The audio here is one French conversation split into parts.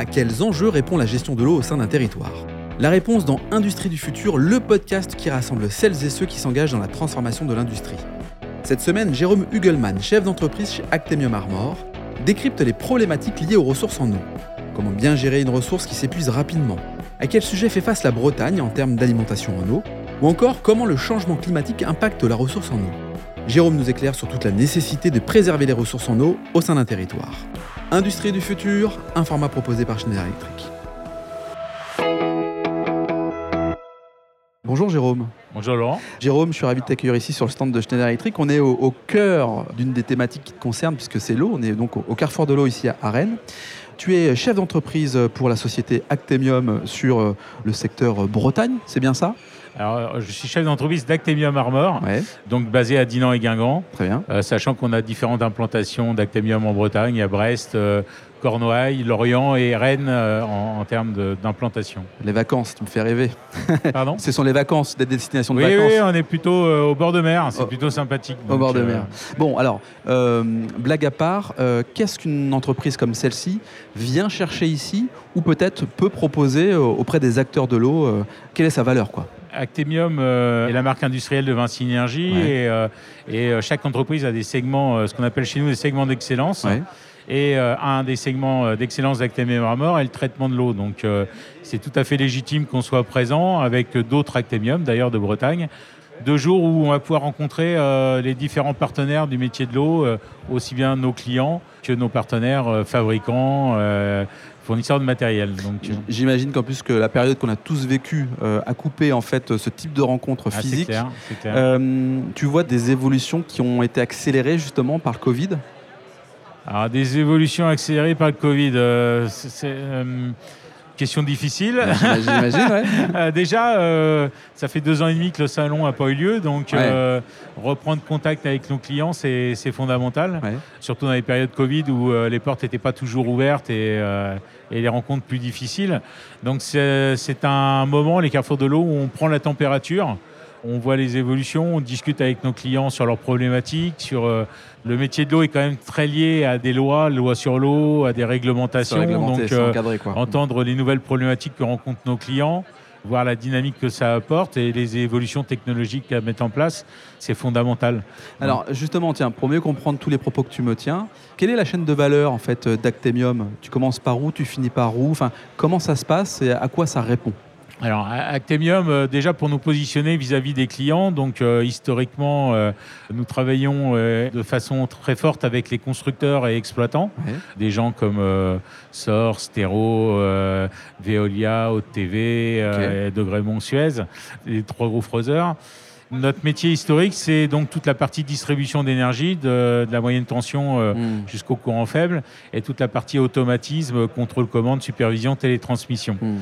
À quels enjeux répond la gestion de l'eau au sein d'un territoire La réponse dans Industrie du futur, le podcast qui rassemble celles et ceux qui s'engagent dans la transformation de l'industrie. Cette semaine, Jérôme Hugelmann, chef d'entreprise chez Actemium Armor, décrypte les problématiques liées aux ressources en eau. Comment bien gérer une ressource qui s'épuise rapidement À quel sujet fait face la Bretagne en termes d'alimentation en eau Ou encore comment le changement climatique impacte la ressource en eau Jérôme nous éclaire sur toute la nécessité de préserver les ressources en eau au sein d'un territoire. Industrie du futur, un format proposé par Schneider Electric. Bonjour Jérôme. Bonjour Laurent. Jérôme, je suis ravi de t'accueillir ici sur le stand de Schneider Electric. On est au, cœur d'une des thématiques qui te concerne puisque c'est l'eau. On est donc au, carrefour de l'eau ici à Rennes. Tu es chef d'entreprise pour la société Actemium sur euh, le secteur Bretagne, c'est bien ça? Alors, je suis chef d'entreprise d'Actemium Armor, donc basé à Dinan et Guingamp. Très bien. Euh, sachant qu'on a différentes implantations d'Actemium en Bretagne, à Brest, euh, Cornouailles, Lorient et Rennes euh, en, termes d'implantation. Les vacances, tu me fais rêver. Pardon? Ce sont les vacances, des destinations de oui, vacances. Oui, on est plutôt au bord de mer, c'est plutôt sympathique. au bord de mer. Bon, alors, blague à part, qu'est-ce qu'une entreprise comme celle-ci vient chercher ici ou peut-être peut proposer auprès des acteurs de l'eau Quelle est sa valeur quoi? Actemium euh, est la marque industrielle de Vinci Énergie et, euh, euh, chaque entreprise a des segments, ce qu'on appelle chez nous des segments d'excellence. Et un des segments d'excellence d'Actemium Armor est le traitement de l'eau. Donc c'est tout à fait légitime qu'on soit présent avec d'autres Actemium, d'ailleurs de Bretagne, deux jours où on va pouvoir rencontrer les différents partenaires du métier de l'eau, aussi bien nos clients que nos partenaires fabricants, fournisseurs de matériel. Donc, euh. J'imagine qu'en plus que la période qu'on a tous vécue euh, a coupé en fait ce type de rencontre ah, physique. Euh, tu vois des évolutions qui ont été accélérées justement par le Covid? Alors, des évolutions accélérées par le Covid. c'est Question difficile. J'imagine, ouais. Euh, déjà, euh, ça fait deux ans et demi que le salon n'a pas eu lieu, donc euh, reprendre contact avec nos clients, c'est fondamental. Surtout dans les périodes Covid où les portes n'étaient pas toujours ouvertes et, et, les rencontres plus difficiles. Donc c'est un moment, les carrefours de l'eau, où on prend la température on voit les évolutions, on discute avec nos clients sur leurs problématiques, sur euh, le métier de l'eau est quand même très lié à des lois, loi sur l'eau, à des réglementations. Donc euh, entendre les nouvelles problématiques que rencontrent nos clients, voir la dynamique que ça apporte et les évolutions technologiques à mettre en place, c'est fondamental. Alors justement, tiens, pour mieux comprendre tous les propos que tu me tiens, quelle est la chaîne de valeur en fait d'Actemium? Tu commences par où? Tu finis par où? Enfin, comment ça se passe et à quoi ça répond? Alors, Actemium, euh, déjà pour nous positionner vis-à-vis des clients, donc euh, historiquement, euh, nous travaillons de façon très forte avec les constructeurs et exploitants, des gens comme SOR, Stero, Veolia, Haute TV, okay. De Suez, les trois gros freuseurs. Notre métier historique, c'est donc toute la partie distribution d'énergie, de, la moyenne tension hmm. jusqu'au courant faible, et toute la partie automatisme, contrôle commande, supervision, télétransmission. Hmm.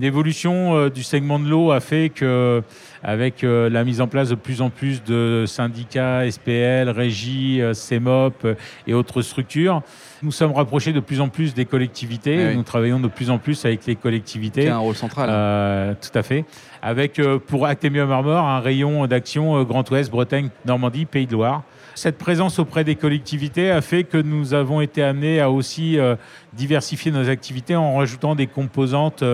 L'évolution euh, du segment de l'eau a fait que, avec euh, la mise en place de plus en plus de syndicats, SPL, régies, euh, CEMOP et autres structures, nous sommes rapprochés de plus en plus des collectivités. Eh nous travaillons de plus en plus avec les collectivités. Un rôle central. tout à fait. Avec, pour Actemium Armor, un rayon d'action Grand Ouest, Bretagne, Normandie, Pays de Loire. Cette présence auprès des collectivités a fait que nous avons été amenés à aussi diversifier nos activités en rajoutant des composantes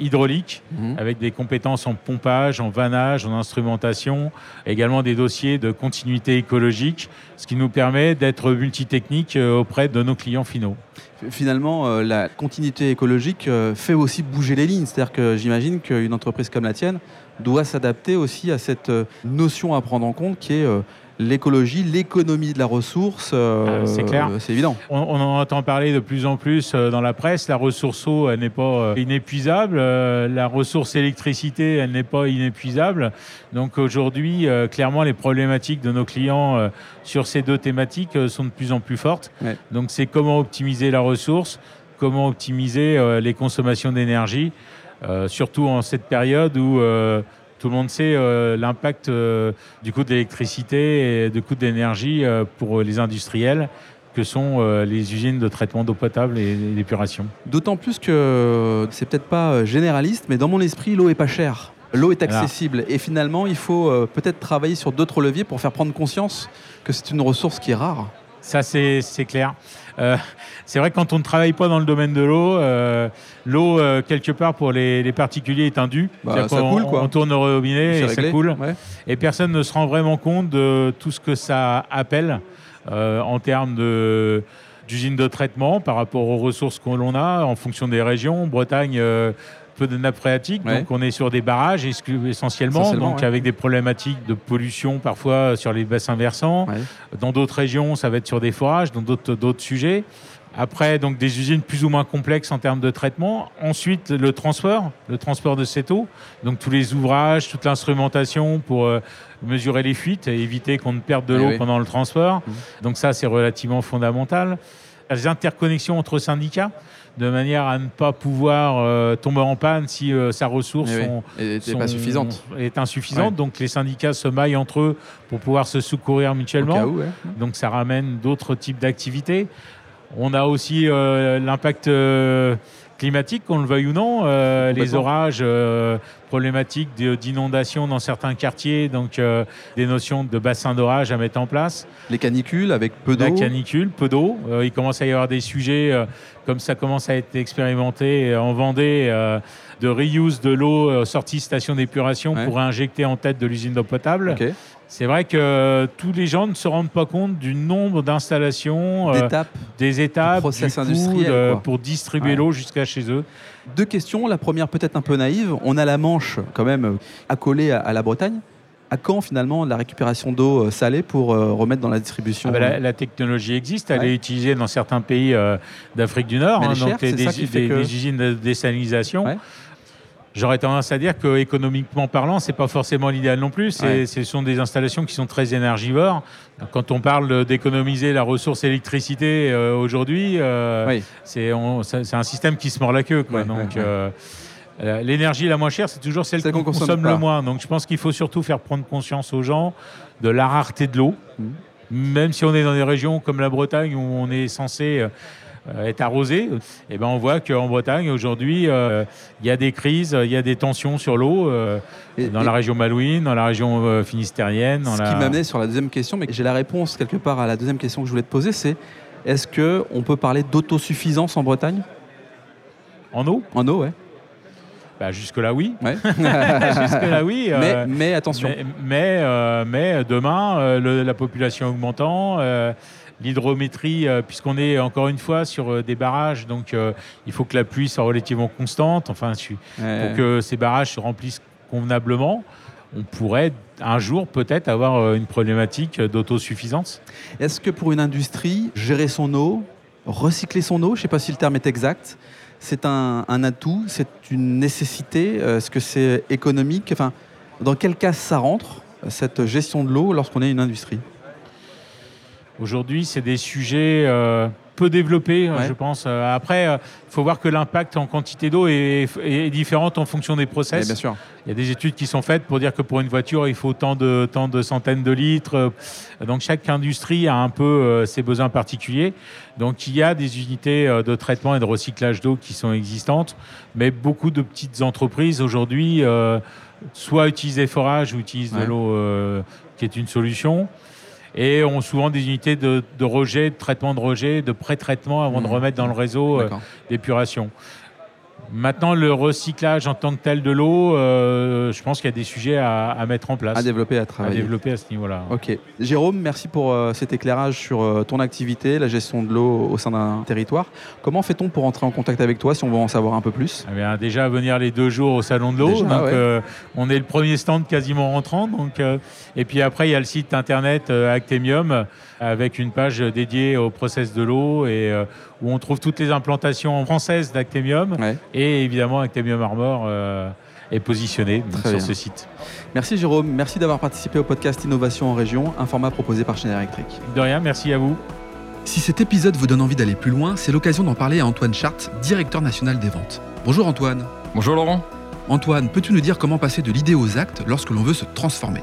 hydraulique, mhm. avec des compétences en pompage, en vannage, en instrumentation, également des dossiers de continuité écologique, ce qui nous permet d'être multitechnique euh, auprès de nos clients finaux. Finalement, euh, la continuité écologique euh, fait aussi bouger les lignes. C'est-à-dire que j'imagine qu'une entreprise comme la tienne doit s'adapter aussi à cette notion à prendre en compte qui est l'écologie, l'économie de la ressource, euh, ah, c'est clair. c'est évident. On, en entend parler de plus en plus euh, dans la presse. La ressource eau, elle n'est pas euh, inépuisable. la ressource électricité, elle n'est pas inépuisable. Donc aujourd'hui, clairement, les problématiques de nos clients sur ces deux thématiques sont de plus en plus fortes. Donc c'est comment optimiser la ressource, comment optimiser les consommations d'énergie, surtout en cette période où tout le monde sait euh, l'impact euh, du coût de l'électricité et du coût d'énergie euh, pour les industriels que sont les usines de traitement d'eau potable et d'épuration. D'autant plus que c'est peut-être pas généraliste, mais dans mon esprit, l'eau est pas chère. L'eau est accessible et finalement, il faut peut-être travailler sur d'autres leviers pour faire prendre conscience que c'est une ressource qui est rare. Ça, c'est clair. Euh, c'est vrai que quand on ne travaille pas dans le domaine de l'eau, euh, l'eau, euh, quelque part, pour les, particuliers est indue. Bah, ça coule, quoi. On tourne le robinet et ça coule. Et personne ne se rend vraiment compte de tout ce que ça appelle en termes de d'usines de traitement par rapport aux ressources que l'on a en fonction des régions. Bretagne, peu de nappes phréatiques, donc on est sur des barrages essentiellement, donc avec des problématiques de pollution parfois sur les bassins versants. Dans d'autres régions, ça va être sur des forages, dans d'autres sujets. Après, donc des usines plus ou moins complexes en termes de traitement. Ensuite, le transport, le transport de cette eau. Donc tous les ouvrages, toute l'instrumentation pour euh, mesurer les fuites et éviter qu'on ne perde de eh l'eau pendant le transport. Mmh. Donc ça, c'est relativement fondamental. Les interconnexions entre syndicats de manière à ne pas pouvoir euh, tomber en panne si euh, sa ressource pas suffisante. est insuffisante. Donc les syndicats se maillent entre eux pour pouvoir se secourir mutuellement. Donc ça ramène d'autres types d'activités. On a aussi euh, l'impact climatique, qu'on le veuille ou non, les orages, problématiques d'inondation dans certains quartiers, donc des notions de bassin d'orage à mettre en place. Les canicules avec peu d'eau. La canicule, peu d'eau. il commence à y avoir des sujets comme ça commence à être expérimenté en Vendée, euh, de reuse de l'eau euh, sortie station d'épuration pour injecter en tête de l'usine d'eau potable. C'est vrai que tous les gens ne se rendent pas compte du nombre d'installations, euh, des étapes, process pour distribuer l'eau jusqu'à chez eux. Deux questions. La première peut-être un peu naïve. On a la Manche quand même accolée à la Bretagne à quand finalement la récupération d'eau euh, salée pour euh, remettre dans la distribution ah bah, la, technologie existe, elle est utilisée dans certains pays euh, d'Afrique du Nord, hein, donc des, usines de désalinisation. J'aurais tendance à dire que économiquement parlant, c'est pas forcément l'idéal non plus. Ce sont des installations qui sont très énergivores. Quand on parle d'économiser la ressource électricité aujourd'hui, c'est un système qui se mord la queue. Quoi. donc euh, l'énergie la moins chère, c'est toujours celle, qu'on consomme, le moins. Donc je pense qu'il faut surtout faire prendre conscience aux gens de la rareté de l'eau. Mmh. Même si on est dans des régions comme la Bretagne où on est censé euh, être arrosé, et eh ben on voit qu'en Bretagne aujourd'hui, euh, il y a des crises, il y a des tensions sur l'eau dans la région malouine, dans la région finistérienne. ce qui m'amenait sur la deuxième question, mais j'ai la réponse quelque part à la deuxième question que je voulais te poser, c'est est-ce qu'on peut parler d'autosuffisance en Bretagne? En eau? En eau, ouais. Bah, jusque-là, oui. jusque-là, oui. Euh, mais, attention. Mais, mais, euh, demain, euh, la population augmentant, l'hydrométrie, puisqu'on est encore une fois sur des barrages, donc il faut que la pluie soit relativement constante, enfin, pour que ces barrages se remplissent convenablement. On pourrait un jour peut-être avoir une problématique d'autosuffisance. Est-ce que pour une industrie, gérer son eau, recycler son eau, je ne sais pas si le terme est exact, c'est un, atout, c'est une nécessité euh, Est-ce que c'est économique? Enfin, Dans quel cas ça rentre, cette gestion de l'eau, lorsqu'on est une industrie? Aujourd'hui, c'est des sujets euh, peu développés, je pense. Euh, après, il faut voir que l'impact en quantité d'eau est, différent en fonction des process. bien sûr. Il y a des études qui sont faites pour dire que pour une voiture, il faut tant de, tant de centaines de litres. Donc chaque industrie a un peu ses besoins particuliers. Donc il y a des unités de traitement et de recyclage d'eau qui sont existantes, mais beaucoup de petites entreprises aujourd'hui soit utilisent des forages ou utilisent de l'eau qui est une solution et ont souvent des unités de, rejet, de traitement de rejet, de pré-traitement avant de mmh. remettre dans le réseau euh, d'épuration. Maintenant, le recyclage en tant que tel de l'eau, euh, je pense qu'il y a des sujets à, mettre en place. À développer, à travailler. À développer à ce niveau-là. Ok. Jérôme, merci pour euh, cet éclairage sur euh, ton activité, la gestion de l'eau au sein d'un territoire. Comment fait-on pour entrer en contact avec toi si on veut en savoir un peu plus? Eh bien, Déjà, venir les deux jours au Salon de l'eau. Donc, on est le premier stand quasiment rentrant. Donc, et puis après, il y a le site internet Actemium avec une page dédiée au process de l'eau et où on trouve toutes les implantations françaises d'Actemium. Et évidemment, Actemium Armor euh, est positionné sur ce site. Merci Jérôme, merci d'avoir participé au podcast Innovation en région, un format proposé par Schneider Electric. De rien, merci à vous. Si cet épisode vous donne envie d'aller plus loin, c'est l'occasion d'en parler à Antoine Chart, directeur national des ventes. Bonjour Antoine. Bonjour Laurent. Antoine, peux-tu nous dire comment passer de l'idée aux actes lorsque l'on veut se transformer?